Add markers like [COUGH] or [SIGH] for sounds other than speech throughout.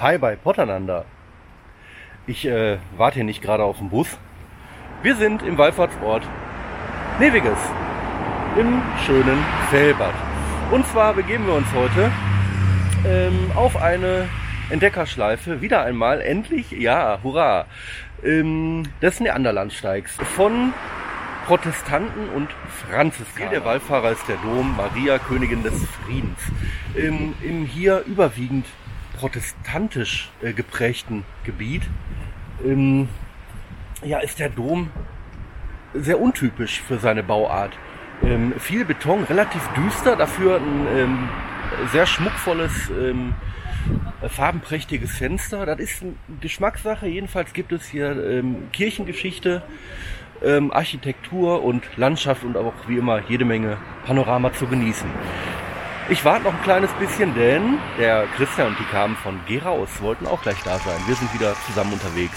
Hi bei Potternander. Ich äh, warte hier nicht gerade auf den Bus. Wir sind im Wallfahrtsort Neviges im schönen Fellbad. Und zwar begeben wir uns heute ähm, auf eine Entdeckerschleife. Wieder einmal, endlich, ja, hurra, ähm, des Neanderlandsteigs von Protestanten und Franziskaner. Der Wallfahrer ist der Dom Maria, Königin des Friedens. Im, im hier überwiegend protestantisch äh, geprägten Gebiet ähm, ja, ist der Dom sehr untypisch für seine Bauart. Ähm, viel Beton, relativ düster, dafür ein ähm, sehr schmuckvolles, ähm, farbenprächtiges Fenster. Das ist eine Geschmackssache. Jedenfalls gibt es hier ähm, Kirchengeschichte, ähm, Architektur und Landschaft und auch wie immer jede Menge Panorama zu genießen. Ich warte noch ein kleines bisschen, denn der Christian und die kamen von Geraus, wollten auch gleich da sein. Wir sind wieder zusammen unterwegs.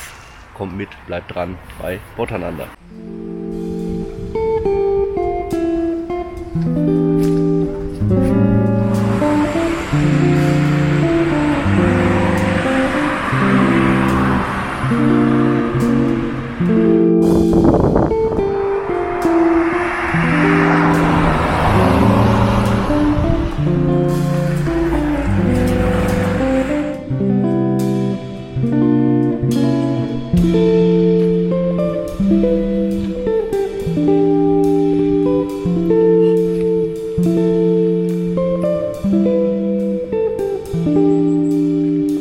Kommt mit, bleibt dran bei Botaneinander.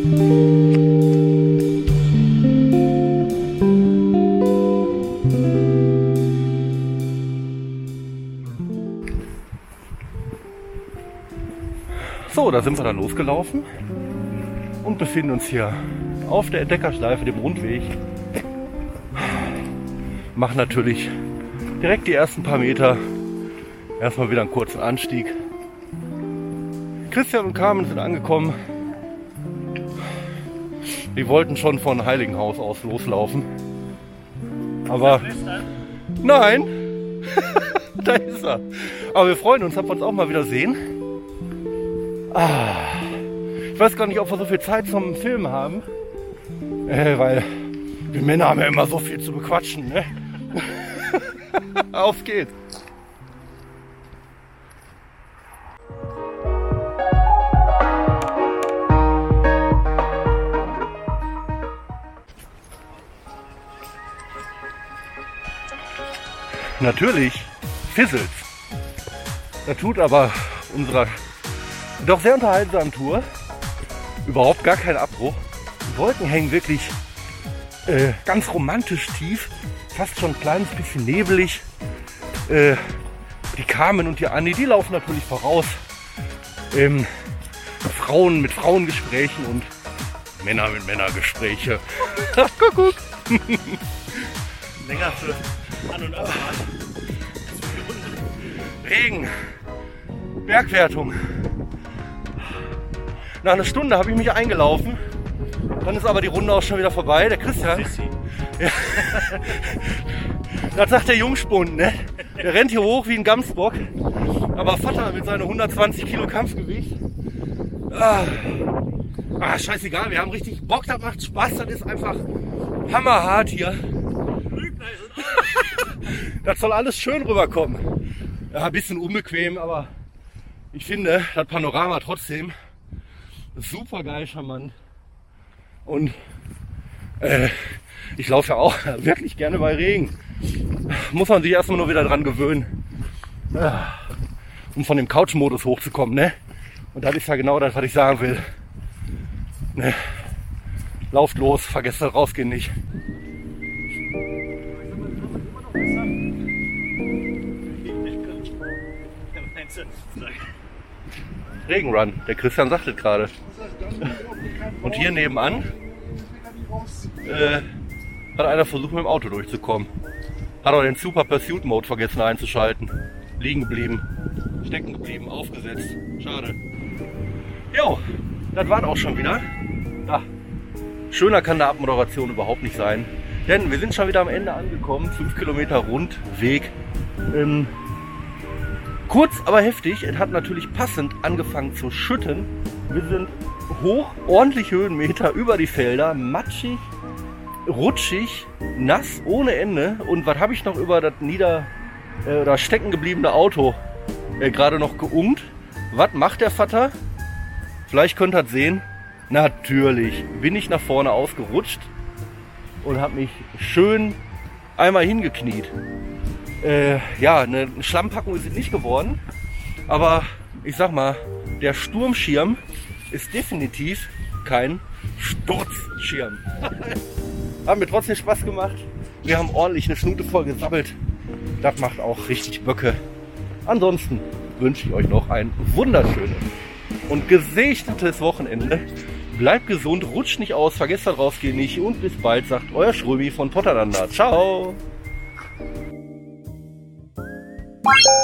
So, da sind wir dann losgelaufen und befinden uns hier auf der Entdeckerschleife, dem Rundweg. Machen natürlich direkt die ersten paar Meter erstmal wieder einen kurzen Anstieg. Christian und Carmen sind angekommen. Die wollten schon von Heiligenhaus aus loslaufen. Aber nein, [LAUGHS] da ist er. Aber wir freuen uns, dass wir uns auch mal wieder sehen. Ah, ich weiß gar nicht, ob wir so viel Zeit zum Film haben. Äh, weil wir Männer haben ja immer so viel zu bequatschen. Ne? [LAUGHS] Auf geht's. Natürlich Fizzles. Da tut aber unserer doch sehr unterhaltsamen Tour überhaupt gar keinen Abbruch. Die Wolken hängen wirklich äh, ganz romantisch tief, fast schon ein kleines bisschen nebelig. Äh, die Carmen und die Anni, die laufen natürlich voraus. Ähm, Frauen mit Frauengesprächen und Männer mit Männergespräche. guck, guck. [LAUGHS] Länger für An- und Abfahrt. Regen. Bergwertung. Nach einer Stunde habe ich mich eingelaufen. Dann ist aber die Runde auch schon wieder vorbei. Der Christian. Ja. Das sagt der Jungspund, ne? Der rennt hier hoch wie ein Gamsbock. Aber Vater mit seinen 120 Kilo Kampfgewicht. Ah. ah, scheißegal, wir haben richtig Bock, das macht Spaß, das ist einfach hammerhart hier. [LAUGHS] Das soll alles schön rüberkommen. Ja, ein bisschen unbequem, aber ich finde das Panorama trotzdem super geil charmant. Und äh, ich laufe ja auch [LAUGHS] wirklich gerne bei Regen. Muss man sich erstmal nur wieder dran gewöhnen. Ah, um von dem Couch-Modus hochzukommen, ne? Und das ist ja genau das, was ich sagen will. Ne? Lauft los, vergesst das rausgehen nicht. Regenrun, der Christian sagt es gerade. Und hier nebenan äh, hat einer versucht mit dem Auto durchzukommen. Hat aber den Super Pursuit Mode vergessen einzuschalten. Liegen geblieben, stecken geblieben, aufgesetzt. Schade. Jo, das war's auch schon wieder. Ah, schöner kann der Abmoderation überhaupt nicht sein. Denn wir sind schon wieder am Ende angekommen. 5 Kilometer Rundweg. Ähm, kurz, aber heftig. Es hat natürlich passend angefangen zu schütten. Wir sind hoch, ordentlich Höhenmeter über die Felder, matschig, rutschig, nass ohne Ende. Und was habe ich noch über das nieder äh, oder stecken gebliebene Auto äh, gerade noch geungt? Was macht der Vater? Vielleicht könnt ihr das sehen. Natürlich bin ich nach vorne ausgerutscht und habe mich schön einmal hingekniet. Äh, ja, eine Schlammpackung ist es nicht geworden, aber ich sag mal, der Sturmschirm ist definitiv kein Sturzschirm. [LAUGHS] Haben mir trotzdem Spaß gemacht. Wir haben ordentlich eine Schnute voll gesammelt. Das macht auch richtig Böcke. Ansonsten wünsche ich euch noch ein wunderschönes und gesegnetes Wochenende. Bleibt gesund, rutscht nicht aus, vergesst da rausgehen nicht und bis bald, sagt euer Schrömi von Potterdanda. Ciao! Bye.